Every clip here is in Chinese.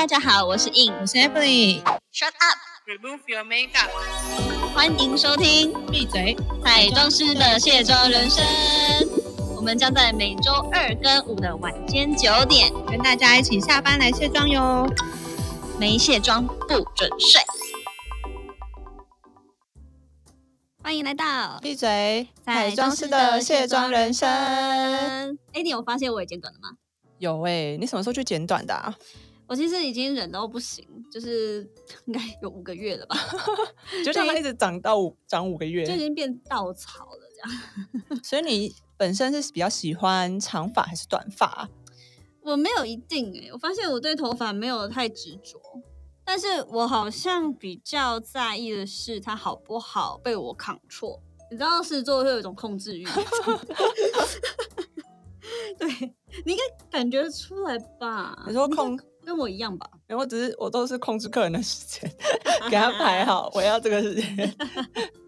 大家好，我是 In，我是 Emily。Shut up，Remove your makeup。欢迎收听闭嘴！彩妆师的卸妆人生。我们将在每周二跟五的晚间九点，跟大家一起下班来卸妆哟。没卸妆不准睡。欢迎来到闭嘴！彩妆师的卸妆人生。哎，你有发现我也剪短了吗？有哎、你什么时候去剪短的、啊？我其实已经忍到不行，就是 应该有五个月了吧，就让它一直长到五长五个月就已月。经变稻草了这样。所以你本身是比较喜欢长发还是短发啊？我没有一定哎、我发现我对头发没有太执着，但是我好像比较在意的是它好不好被我扛错。你知道狮子座会有一种控制欲，对你应该感觉得出来吧？你说控，跟我一样吧？因为我只是我都是控制客人的时间，给他排好，我要这个时间，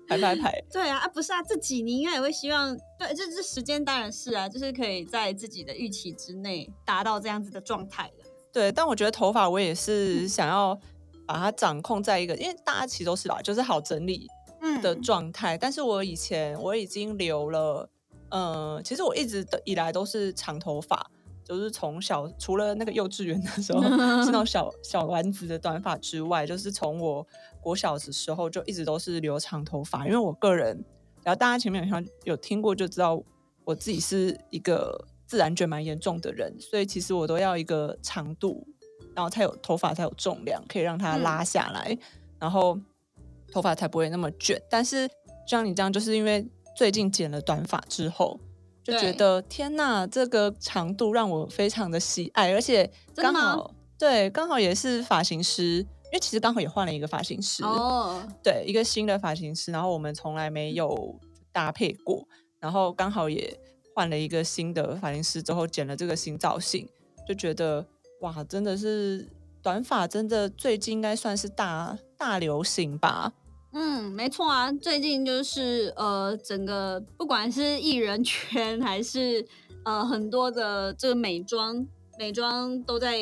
排排排。对啊，啊不是啊，自己你应该也会希望，对，这这时间当然是啊，就是可以在自己的预期之内达到这样子的状态的。对，但我觉得头发我也是想要把它掌控在一个，因为大家其实都是吧，就是好整理嗯的状态。但是我以前我已经留了，呃、其实我一直的以来都是长头发，就是从小除了那个幼稚园的时候 是那种小小丸子的短发之外，就是从我国小的时候就一直都是留长头发，因为我个人，然后大家前面好像有听过就知道，我自己是一个自然卷蛮严重的人，所以其实我都要一个长度，然后才有头发才有重量，可以让它嗯拉下来，然后头发才不会那么卷。但是像你这样，就是因为最近剪了短发之后，就觉得天呐，这个长度让我非常的喜爱，而且刚好对，刚好也是发型师，因为其实刚好也换了一个发型师，哦，对，一个新的发型师，然后我们从来没有搭配过，然后刚好也换了一个新的发型师之后，剪了这个新造型，就觉得哇，真的是短发，真的最近应该算是大大流行吧。嗯，没错啊，最近就是呃，整个不管是艺人圈 还是呃很多的这个美妆，美妆都在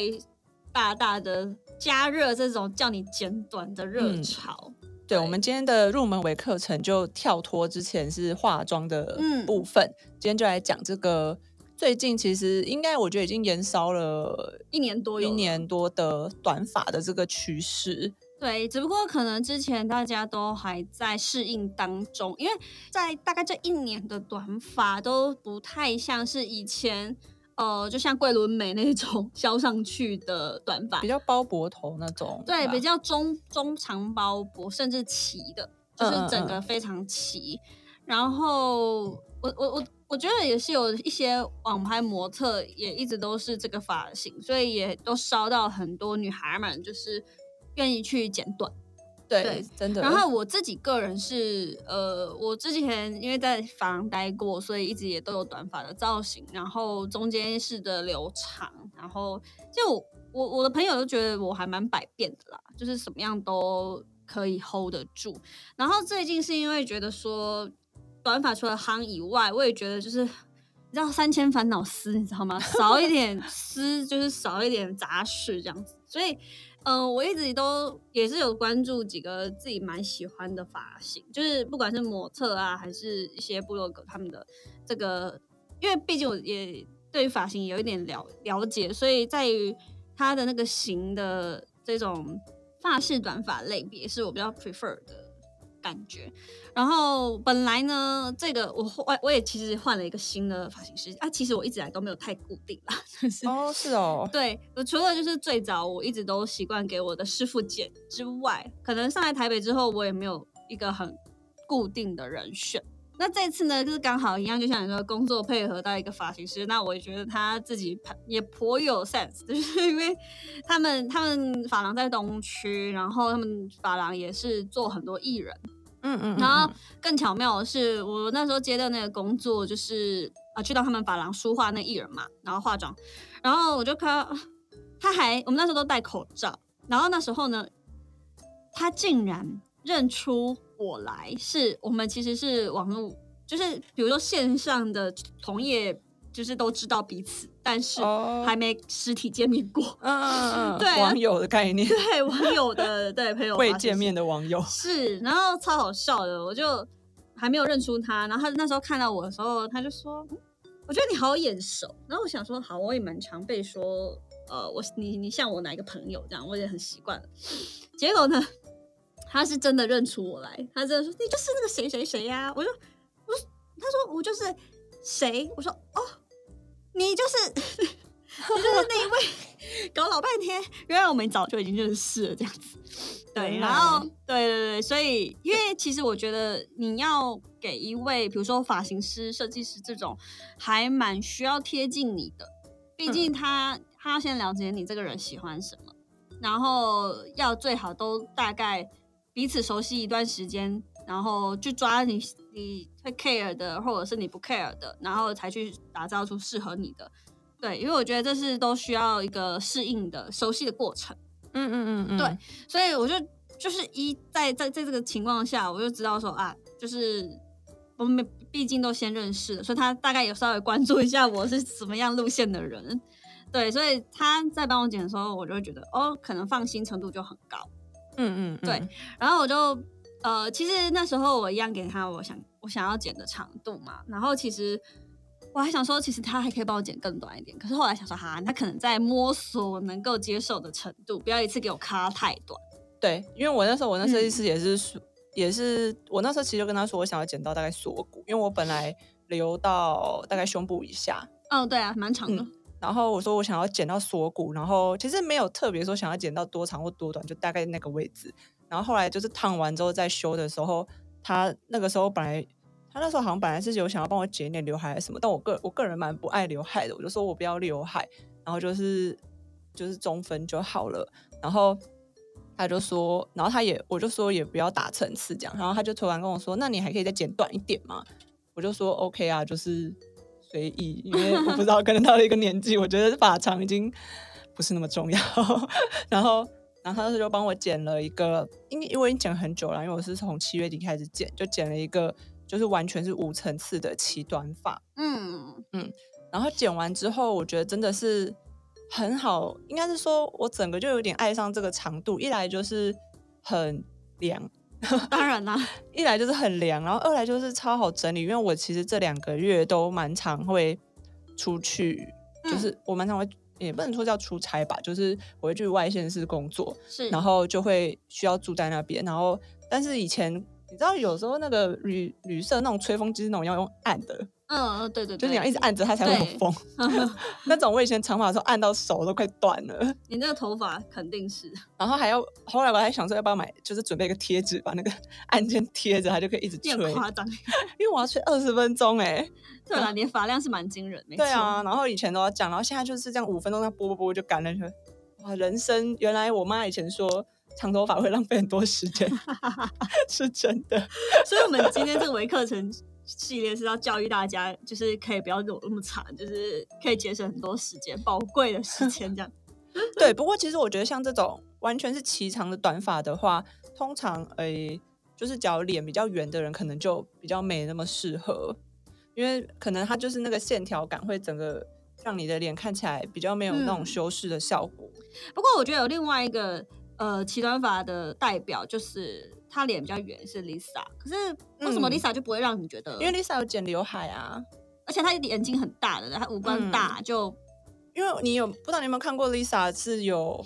大大的加热这种叫你剪短的热嗯潮。对，对我们今天的入门微课程就跳脱之前是化妆的嗯部分，今天就来讲这个。最近其实应该，我觉得已经延烧了一年多一年多的短发的这个趋势。对，只不过可能之前大家都还在适应当中，因为在大概这一年的短发都不太像是以前，呃，就像桂纶镁那种 削上去的短发比，较包脖头那种，对，比较中中长包脖，甚至齐的，就是整个嗯非常齐。然后我我我我觉得也是有一些网拍模特也一直都是这个发型，所以也都烧到很多女孩们就是愿意去剪短。对，对真的。然后我自己个人是，呃，我之前因为在发廊待过，所以一直也都有短发的造型，然后中间式的留长，然后就我我我的朋友都觉得我还蛮百变的啦，就是什么样都可以 hold 得住。然后最近是因为觉得说短发除了夯以外，我也觉得就是。你知道三千烦恼丝，你知道吗？少一点 丝就是少一点杂事这样子，所以嗯，我一直都也是有关注几个自己蛮喜欢的发型，就是不管是模特啊，还是一些部落格他们的这个，因为毕竟我也对发型有一点了了解，所以在于它的那个型的这种发式短发类别是我比较 prefer 的感觉。然后本来呢，这个我换我也其实换了一个新的发型师啊，其实我一直以来都没有太固定啦，就是哦，是哦，对，我除了就是最早我一直都习惯给我的师傅剪之外，可能上来台北之后，我也没有一个很固定的人选。那这次呢，就是刚好一样，就像你说，工作配合到一个发型师，那我也觉得他自己也颇有 sense，就是因为他们他们发廊在东区，然后他们发廊也是做很多艺人，嗯嗯，然后嗯。更巧妙的是，我那时候接的那个工作就是呃去到他们发廊梳化那艺人嘛，然后化妆，然后我就看到他还我们那时候都戴口罩，然后那时候呢，他竟然认出我来，是我们其实是网络，就是比如说线上的同业就是都知道彼此，但是哦还没实体见面过。嗯嗯嗯，对啊网友的概念，对网友的 对朋友未见面的网友，是，然后超好笑的，我就还没有认出他，然后他那时候看到我的时候，他就说：“嗯我觉得你好眼熟。”然后我想说：“好，我也蛮常被说，呃，我你你像我哪一个朋友这样，我也很习惯了。”结果呢，他是真的认出我来，他真的说：“你就是那个谁谁谁呀、我就我他说我就是谁？我说哦，你就是 你就是那一位，搞老半天，原来我们早就已经认识了这样子。对，然后对对对，所以因为其实我觉得你要给一位，比如说发型师、设计师这种，还蛮需要贴近你的，毕嗯竟他、他要先了解你这个人喜欢什么，然后要最好都大概彼此熟悉一段时间，然后就抓你你会 care 的，或者是你不 care 的，然后才去打造出适合你的。对，因为我觉得这是都需要一个适应的、熟悉的过程。嗯嗯嗯嗯，对所以我就就是一在在在这个情况下，我就知道说啊，就是我们毕竟都先认识了，所以他大概有稍微关注一下我是什么样路线的人。对，所以他在帮我剪的时候，我就会觉得哦，可能放心程度就很高。嗯嗯，嗯对，然后我就呃，其实那时候我一样给他我想我想要剪的长度嘛，然后其实我还想说，其实他还可以帮我剪更短一点，可是后来想说，哈，他可能在摸索我能够接受的程度，不要一次给我卡太短。对，因为我那时候我那设计嗯师也是说，也是我那时候其实就跟他说，我想要剪到大概锁骨，因为我本来留到大概胸部以下，哦，对啊，蛮长的。然后我说我想要剪到锁骨，然后其实没有特别说想要剪到多长或多短，就大概那个位置。然后后来就是烫完之后再修的时候，他那个时候本来他那时候好像本来是有想要帮我剪一点刘海什么，但我个我个人蛮不爱刘海的，我就说我不要刘海，然后就是就是中分就好了。然后他就说，然后他也我就说也不要打层次这样，然后他就突然跟我说，那你还可以再剪短一点吗？我就说 OK 啊，就是随意，因为我不知道，可能到了一个年纪，我觉得发长已经不是那么重要。然后，然后他就帮我剪了一个，因为因为我已经剪很久了，因为我是从七月底开始剪，就剪了一个就是完全是无层次的齐短发。嗯，然后剪完之后，我觉得真的是很好，应该是说我整个就有点爱上这个长度，一来就是很凉，当然啦，一来就是很凉，然后二来就是超好整理，因为我其实这两个月都蛮常会出去，嗯就是我蛮常会，也不能说叫出差吧，就是我会去外县市工作，是，然后就会需要住在那边，然后但是以前你知道有时候那个旅旅社那种吹风机那种要用按的，嗯，对对对，就是你要一直按着它才会有对风 那种我以前长发的时候按到手都快断了。你那个头发肯定是，然后还要，后来我还想说要不要买，就是准备一个贴纸，把那个 按键贴着，它就可以一直吹。夸张。因为我要吹二十分钟哎、对啊，你的发量是蛮惊人。对啊，然后以前都要讲，然后现在就是这样五分钟，这样拨拨拨就干了。就哇，人生原来我妈以前说长头发会浪费很多时间，是真的。所以我们今天这个微课程系列是要教育大家，就是可以不要走那么长，就是可以节省很多时间，宝贵的时间这样。对，不过其实我觉得像这种完全是齐长的短发的话，通常诶、就是脚脸比较圆的人，可能就比较没那么适合，因为可能它就是那个线条感会整个让你的脸看起来比较没有那种嗯修饰的效果。不过我觉得有另外一个呃齐短发的代表，就是她脸比较圆，是 Lisa。可是为什么嗯 Lisa 就不会让你觉得？因为 Lisa 有剪刘海啊，而且她眼睛很大的，她五官嗯大，就因为你有不知道你有没有看过 Lisa 是有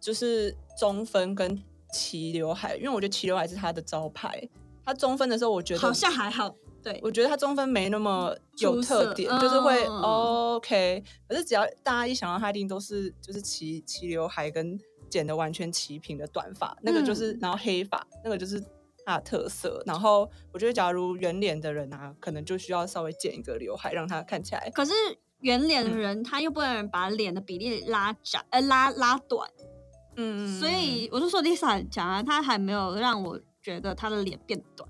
就是中分跟齐刘海，因为我觉得齐刘海是她的招牌。她中分的时候，我觉得好像还好。对，我觉得她中分没那么有特点，就是会、嗯 OK。可是只要大家一想到她，一定都是就是齐齐刘海跟剪的完全齐平的短发，那个就是、嗯然后黑发，那个就是它的特色。然后我觉得，假如圆脸的人啊，可能就需要稍微剪一个刘海，让他看起来可是圆脸的嗯人，他又不能把脸的比例拉窄，呃，拉拉短。嗯，所以我就说 Lisa 讲啊，她还没有让我觉得她的脸变短，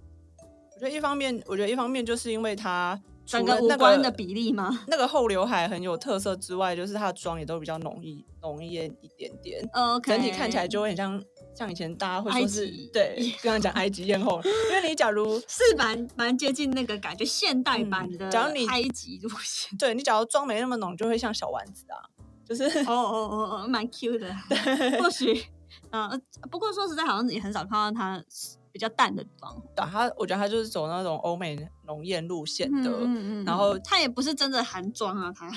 我觉得一方面，我觉得一方面就是因为她除整个五了那个官的比例吗？那个后刘海很有特色之外，就是她的妆也都比较浓一浓艳一点点，呃，OK，整体看起来就会很像像以前大家会埃说是及对，刚刚讲埃及艳后，因为你假如 是蛮蛮接近那个感觉现代嗯版的假如你埃及路线。对你假如妆没那么浓，就会像小丸子啊，就是哦哦哦哦，蛮 Q 的。或许，呃，不过说实在，好像也很少看到他比较淡的妆对啊他，我觉得他就是走那种欧美浓艳路线的，嗯嗯然后他也不是真的韩妆啊，他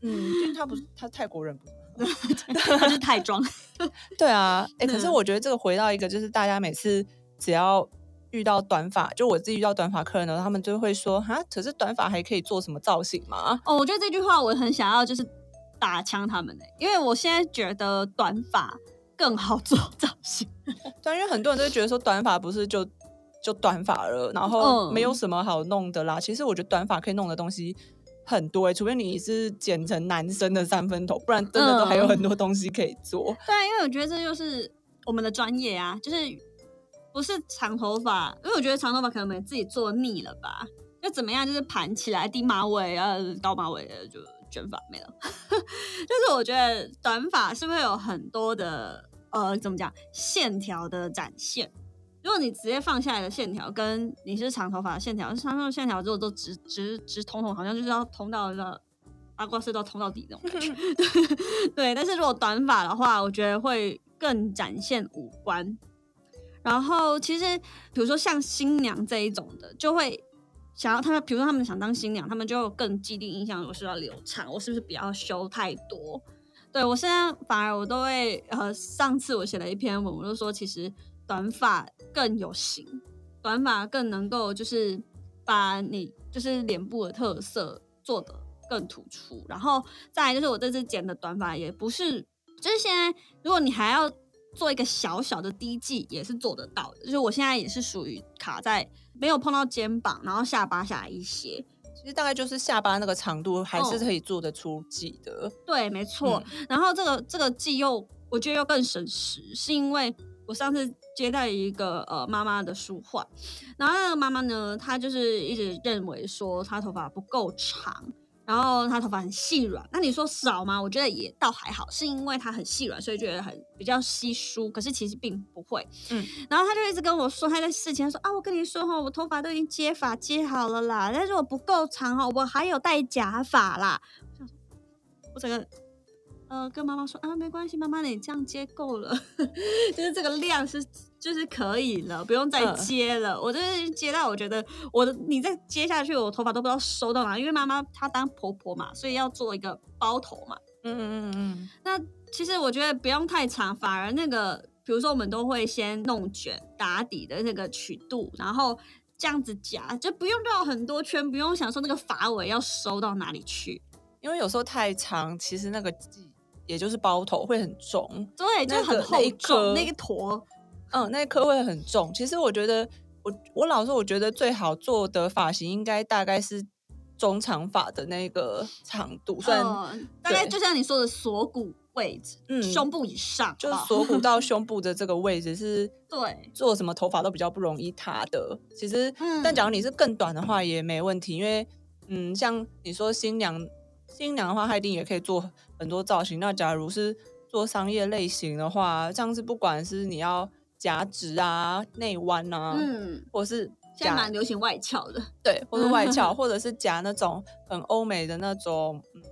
因为他不是他泰国人不是。他 是泰妆。对啊，哎、可是嗯我觉得这个回到一个，就是大家每次只要遇到短发，就我自己遇到短发客人呢，他们就会说，哈，可是短发还可以做什么造型吗？哦，我觉得这句话我很想要就是打枪他们呢、因为我现在觉得短发更好做造型。因为很多人都会觉得说短发不是就就短发了，然后嗯没有什么好弄的啦。其实我觉得短发可以弄的东西很多哎、除非你是剪成男生的三分头，不然真的都还有很多东西可以做。对啊，因为我觉得这就是我们的专业啊，就是不是长头发，因为我觉得长头发可能我们自己做腻了吧，就怎么样，就是盘起来低马尾啊，高马尾的就卷发没了。就是我觉得短发是会有很多的呃，怎么讲，线条的展现。如果你直接放下来的线条，跟你是长头发的线条，长头发线条如果都直直直通通，好像就是要通到那八卦隧道通到底那种感觉。对，但是如果短发的话，我觉得会更展现五官。然后其实，比如说像新娘这一种的，就会想要他们，比如说他们想当新娘，他们就更既定印象，我是要留长，我是不是不要修太多？对我现在反而我都会，呃，上次我写了一篇文，我就说其实短发更有型，短发更能够就是把你就是脸部的特色做得更突出。然后再来就是我这次剪的短发也不是，就是现在如果你还要做一个小小的低髻，也是做得到。就是我现在也是属于卡在没有碰到肩膀，然后下巴下来一些。其实大概就是下巴那个长度还是哦可以做得出髻的。对，没错。然后这个这个髻又我觉得又更省时，是因为我上次接待一个呃妈妈的书画，然后那个妈妈呢，她就是一直认为说她头发不够长。然后她头发很细软，那你说少吗？我觉得也倒还好，是因为它很细软，所以觉得很比较稀疏。可是其实并不会，嗯。然后他就一直跟我说，他在事前说啊，我跟你说哈，我头发都已经接发接好了啦，但是我不够长哈，我还有戴假发啦。我想说，我整个呃跟妈妈说啊，没关系，妈妈你这样接够了，就是这个量是就是可以了，不用再嗯接了。我就是接到我觉得我的你再接下去，我头发都不知道收到哪，因为妈妈她当婆婆嘛，所以要做一个包头嘛。嗯嗯嗯嗯，那其实我觉得不用太长，反而那个，比如说我们都会先弄卷打底的那个曲度，然后这样子夹，就不用绕很多圈，不用想说那个发尾要收到哪里去。因为有时候太长，其实那个髻也就是包头会很重。对，就很厚重，那个坨。嗯，那一颗会很重。其实我觉得，我我老说，我觉得最好做的发型应该大概是中长发的那个长度，虽然、嗯，大概就像你说的锁骨位置，嗯胸部以上，就是锁骨 到胸部的这个位置是 对，做什么头发都比较不容易塌的。其实，嗯但假如你是更短的话也没问题，因为嗯，像你说新娘新娘的话，她一定也可以做很多造型。那假如是做商业类型的话，这样子不管是你要夹直啊、内弯啊，嗯，或是现在蛮流行外翘的，对，或者外翘，或者是夹那种很欧美的那种，嗯，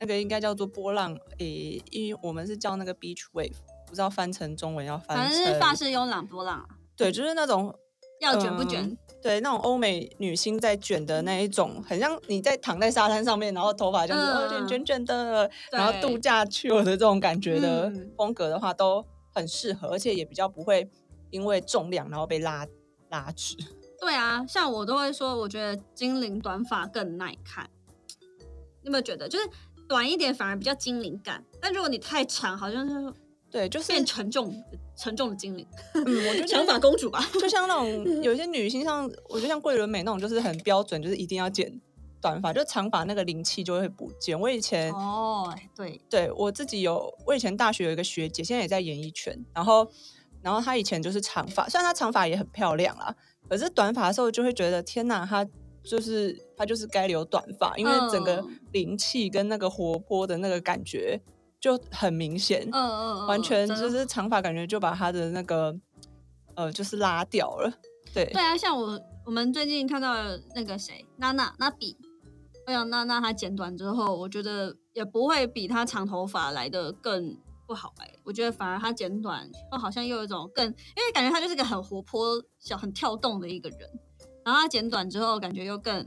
那个应该叫做波浪，诶、因为我们是叫那个 beach wave，不知道翻成中文要翻反成，正是发式慵懒波浪啊，对，就是那种 要卷不嗯卷？对那种欧美女星在卷的那一种，很像你在躺在沙滩上面，然后头发这样卷嗯卷卷的，然后度假去了的这种感觉的嗯风格的话，都很适合，而且也比较不会因为重量然后被拉拉直。对啊，像我都会说，我觉得精灵短发更耐看。你有没有觉得，就是短一点反而比较精灵感，但如果你太长，好像是对，就是变沉重、沉重的精灵，嗯，我觉得长发公主吧。就像那种 有一些女星，像我觉得像桂纶镁那种，就是很标准，就是一定要剪短发，就长发那个灵气就会不见。我以前、哦，对，对我自己有，我以前大学有一个学姐，现在也在演艺圈，然后然后她以前就是长发，虽然她长发也很漂亮啦，可是短发的时候就会觉得天哪，她就是她就是该留短发，因为整个嗯灵气跟那个活泼的那个感觉就很明显，嗯嗯嗯，完全就是长发，感觉就把她的那个呃，就是拉掉了。对，对啊，像我我们最近看到那个谁，娜娜娜比，我想娜娜她剪短之后，我觉得也不会比她长头发来的更不好哎、我觉得反而她剪短，哦，好像又有一种更，因为感觉他就是个很活泼、小、很跳动的一个人，然后他剪短之后，感觉又更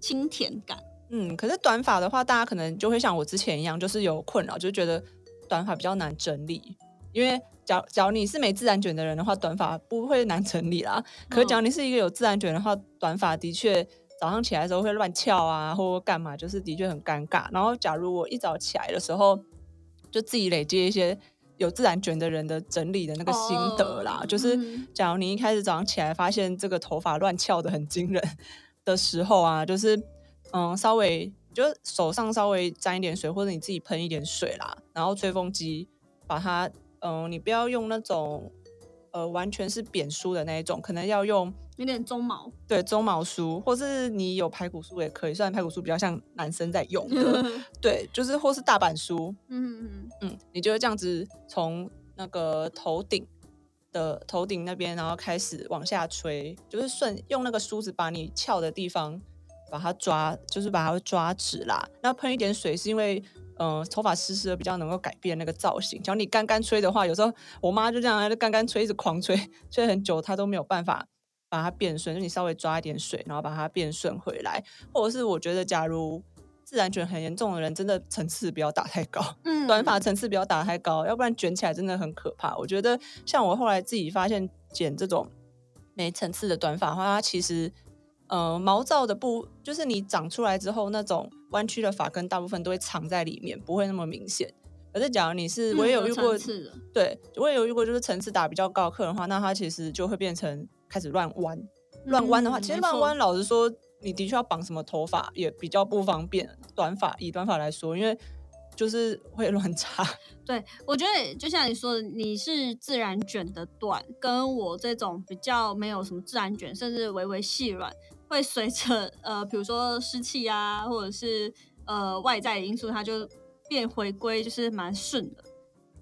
清甜感。嗯，可是短发的话，大家可能就会像我之前一样，就是有困扰，就觉得短发比较难整理。因为假假如你是没自然卷的人的话，短发不会难整理啦。可是假如你是一个有自然卷的话，短发的确早上起来的时候会乱翘啊，或干嘛，就是的确很尴尬。然后假如我一早起来的时候，就自己累积一些有自然卷的人的整理的那个心得啦，哦就是嗯假如你一开始早上起来发现这个头发乱翘的很惊人的时候啊，就是嗯，稍微就手上稍微沾一点水，或者你自己喷一点水啦，然后吹风机把它嗯，你不要用那种呃完全是扁梳的那一种，可能要用有点鬃毛，对鬃毛梳，或是你有排骨梳也可以，虽然排骨梳比较像男生在用的，对，就是或是大板梳，嗯嗯嗯，你就会这样子从那个头顶的头顶那边，然后开始往下吹，就是顺用那个梳子把你翘的地方把它抓，就是把它抓直啦。那喷一点水是因为。嗯，头发湿湿的比较能够改变那个造型。只要你干干吹的话，有时候我妈就这样，就干干吹，一直狂吹，吹很久，她都没有办法把它变顺。就你稍微抓一点水，然后把它变顺回来，或者是我觉得，假如自然卷很严重的人，真的层次不要打太高。嗯，短发层次不要打太高，要不然卷起来真的很可怕。我觉得像我后来自己发现，剪这种没层次的短发的话，它其实呃毛躁的部，就是你长出来之后那种弯曲的发根，大部分都会藏在里面，不会那么明显。可是假如你是，我也有遇过，对我也有遇过，就是层次打比较高的客人的话，那他其实就会变成开始乱弯。乱弯的话，嗯其实乱弯，老实说，你的确要绑什么头发也比较不方便。短发以短发来说，因为就是会乱插。对，我觉得就像你说的，你是自然卷的短，跟我这种比较没有什么自然卷，甚至微微细软，会随着呃，比如说湿气啊，或者是呃外在的因素，它就变回归，就是蛮顺的。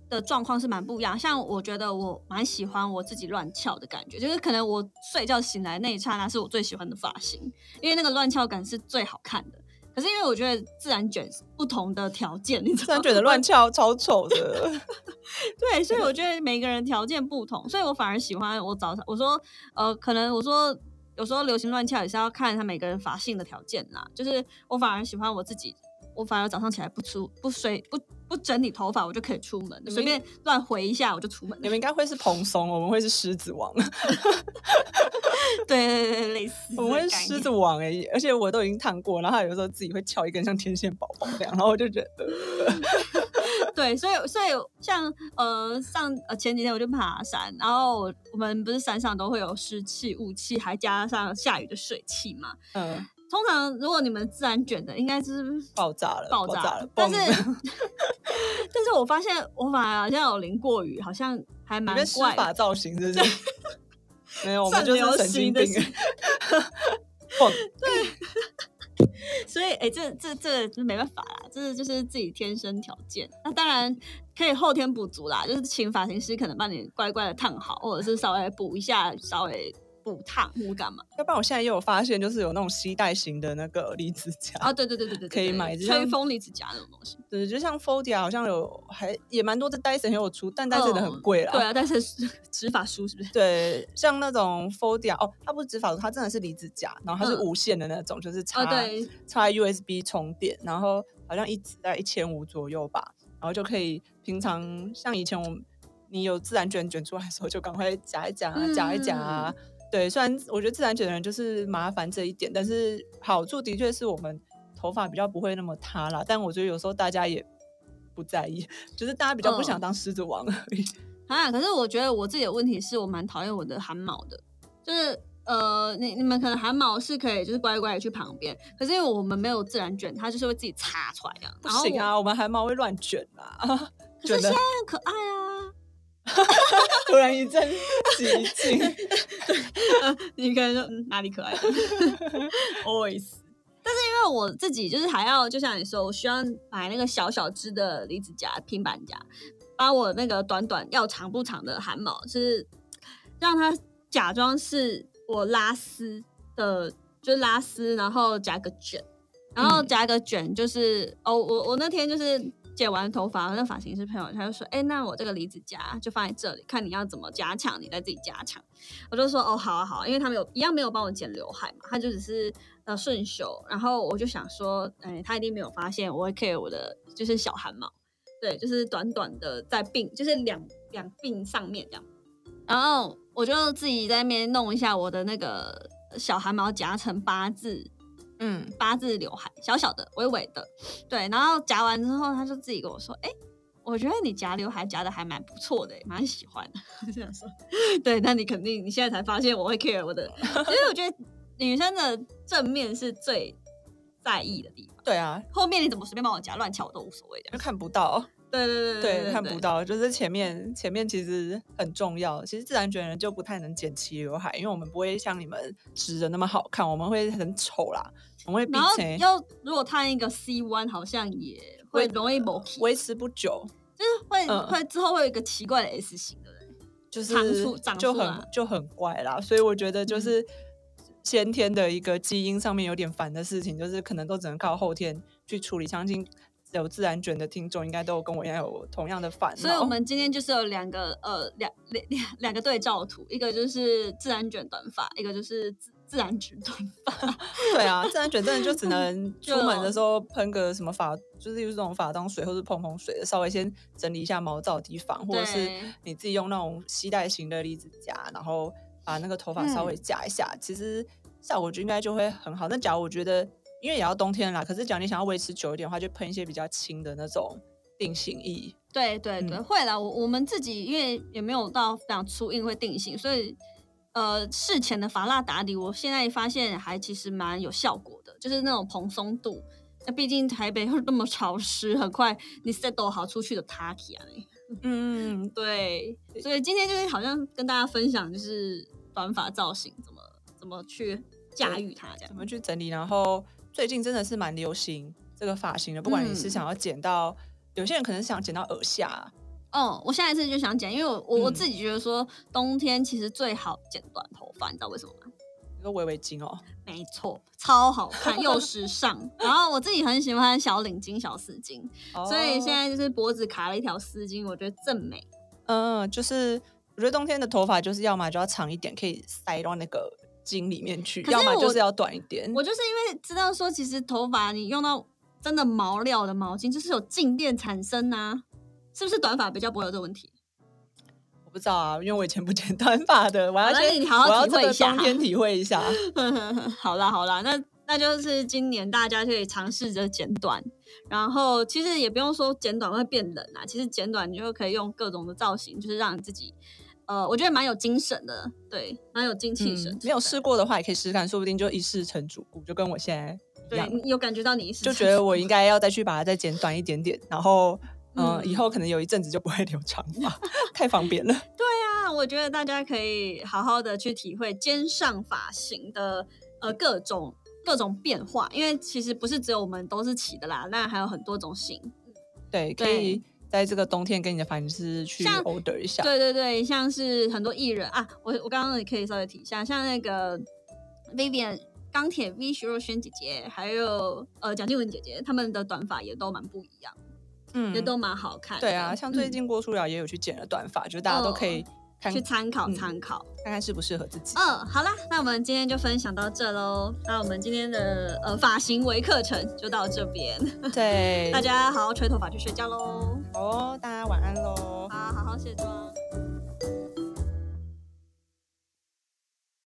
的状况是蛮不一样，像我觉得我蛮喜欢我自己乱翘的感觉，就是可能我睡觉醒来那一刹那是我最喜欢的发型，因为那个乱翘感是最好看的。可是因为我觉得自然卷不同的条件，你知道吗自然卷的乱翘超丑的。对，所以我觉得每个人条件不同，所以我反而喜欢我早上我说呃，可能我说有时候流行乱跳也是要看他每个人发性的条件啦。就是我反而喜欢我自己，我反而早上起来不出不睡不不整理头发，我就可以出门，随便乱回一下我就出门。你们应该会是蓬松，我们会是狮子王，对对对，类似我们会是狮子王哎、而且我都已经烫过，然后他有时候自己会翘一根像天线宝宝这样，然后我就觉得，呃对，所以所以像呃上呃前几天我就爬山，然后我我们不是山上都会有湿气、雾气，还加上下雨的水汽嘛。嗯，通常如果你们自然卷的，应该是爆炸了，爆炸炸了，但是 但是我发现我反而好像有淋过雨，好像还蛮怪。法造型是不是？没有，我们就是神经病行的是。蹦，所以哎、这这这这没办法啦，这就是自己天生条件。那当然可以后天补足啦，就是请发型师可能帮你乖乖的烫好，或者是稍微补一下，稍微补烫或干嘛。要不然我现在又有发现，就是有那种吸带型的那个离子夹，啊，对对对对对对，可以对买吹风离子夹那种东西。对，就像 Fodia 好像有还也蛮多的 Dyson 也有出，但 Dyson 的很嗯贵啦。对啊，但是执法书是不是？对，像那种 Fodia 哦，它不是直发梳，它真的是离子夹，然后它是嗯无线的那种，就是插、插 USB 充电，然后好像一直在一千五左右吧，然后就可以平常像以前我们你有自然卷卷出来的时候，就赶快夹一夹啊，夹一夹啊。对，虽然我觉得自然卷的人就是麻烦这一点，但是好处的确是我们头发比较不会那么塌啦。但我觉得有时候大家也不在意，就是大家比较不想嗯当狮子王而已。啊，可是我觉得我自己的问题是我蛮讨厌我的汗毛的，就是呃，你你们可能汗毛是可以就是乖乖的去旁边，可是因为我们没有自然卷，它就是会自己插出来这样。不行啊，我们汗毛会乱卷啦，卷的可是现在很可爱啊。突然一阵寂静。呃你可能说、嗯、哪里可爱？always。但是因为我自己就是还要，就像你说，我需要买那个小小只的离子夹、平板夹，把我那个短短要长不长的汗毛，就是让它假装是我拉丝的，就拉丝，然后夹个卷，然后嗯夹个卷，就是、哦，我我那天就是剪完头发，那发型师朋友他就说，哎、那我这个离子夹就放在这里，看你要怎么加强，你再自己加强。我就说哦，好啊好啊，因为他们有一样没有帮我剪刘海嘛，他就只是呃顺手，然后我就想说，哎、他一定没有发现我会 care 我的就是小汗毛，对，就是短短的在鬓，就是两两鬓上面这样，然后我就自己在那边弄一下我的那个小汗毛夹成八字嗯，八字刘海，小小的、微微的，对。然后夹完之后，他就自己跟我说：“哎、我觉得你夹刘海夹的还蛮不错的，蛮喜欢的。”我就想说，对，那你肯定你现在才发现我会 care 我的，因为我觉得女生的正面是最在意的地方，对啊，后面你怎么随便帮我夹乱翘我都无所谓的。就看不到，对对对对，看不。到，就是前面前面其实很重要。其实自然卷人就不太能剪齐刘海，因为我们不会像你们直的那么好看，我们会很丑啦，我们会然后比前要如果烫一个 C 弯，好像也会容易某起，维持不久，就是会、嗯会之后会有一个奇怪的 S 型的人。就是就很就很怪啦。所以我觉得就嗯是先天的一个基因上面有点烦的事情，就是可能都只能靠后天去处理。相信有自然卷的听众应该都有跟我一样有同样的烦恼。所以我们今天就是有两个呃两两两两个对照图，一个就是自然卷短发，一个就是自自然卷短发。对啊，自然卷真的就只能 出门的时候喷个什么发，就是用这种发当水或是碰碰水的，稍微先整理一下毛躁地方，或者是你自己用那种吸带型的离子夹，然后把那个头发稍微嗯夹一下，其实效果就应该就会很好。那假如我觉得，因为也要冬天啦，可是讲你想要维持久一点的话，就喷一些比较轻的那种定型液。对对对，嗯会啦。我我们自己因为也没有到非常粗硬会定型，所以呃事前的发蜡打底，我现在发现还其实蛮有效果的，就是那种蓬松度。那毕竟台北会那么潮湿，很快你 settle 好出去的 t a k 啊。嗯，对，所以今天就是好像跟大家分享，就是短发造型怎么怎么去驾驭它，这样怎。么去整理？然后最近真的是蛮流行这个发型的，不管你是嗯想要剪到，有些人可能是想剪到耳下。哦，我下一次就想剪，因为我我自己觉得说，冬天其实最好剪短头发，你知道为什么吗？你说围围巾哦，没错，超好看又时尚。然后我自己很喜欢小领巾、小丝巾，所以现哦在就是脖子卡了一条丝巾，我觉得正美。嗯，就是我觉得冬天的头发就是要么就要长一点，可以塞到那个巾里面去，要么就是要短一点。我就是因为知道说，其实头发你用到真的毛料的毛巾，就是有静电产生呐、是不是短发比较不会有这个问题？我不知道啊，因为我以前不剪 短发的，我要好那先你好好体会一下冬天体会一下。好啦好啦，那那就是今年大家可以尝试着剪短，然后其实也不用说剪短会变冷啊，其实剪短你就可以用各种的造型，就是让你自己，呃，我觉得蛮有精神的，对，蛮有精气神、嗯没有试，过的话，也可以试试看，说不定就一试成主顾，就跟我现在一对样，你有感觉到你是就觉得我应该要再去把它再剪短一点点，然后。嗯，嗯以后可能有一阵子就不会留长发，太方便了。对啊我觉得大家可以好好的去体会肩上发型的呃各种各种变化，因为其实不是只有我们都是齐的啦，那还有很多种型。对，可以在这个冬天跟你的发型师去 order 一下。对对对，像是很多艺人啊，我我刚刚也可以稍微提一下，像那个 Vivian 钢铁 V 徐若瑄姐姐，还有呃蒋静雯姐姐，她们的短发也都蛮不一样，嗯也都蛮好看。对啊，像最嗯近郭书瑶也有去剪了短发，就大家都可以看去参考嗯参考。看看适不适合自己。嗯，好啦，那我们今天就分享到这喽。那我们今天的呃发型微课程就到这边，对，大家好好吹头发去睡觉喽。哦，大家晚安喽。好，好好卸妆。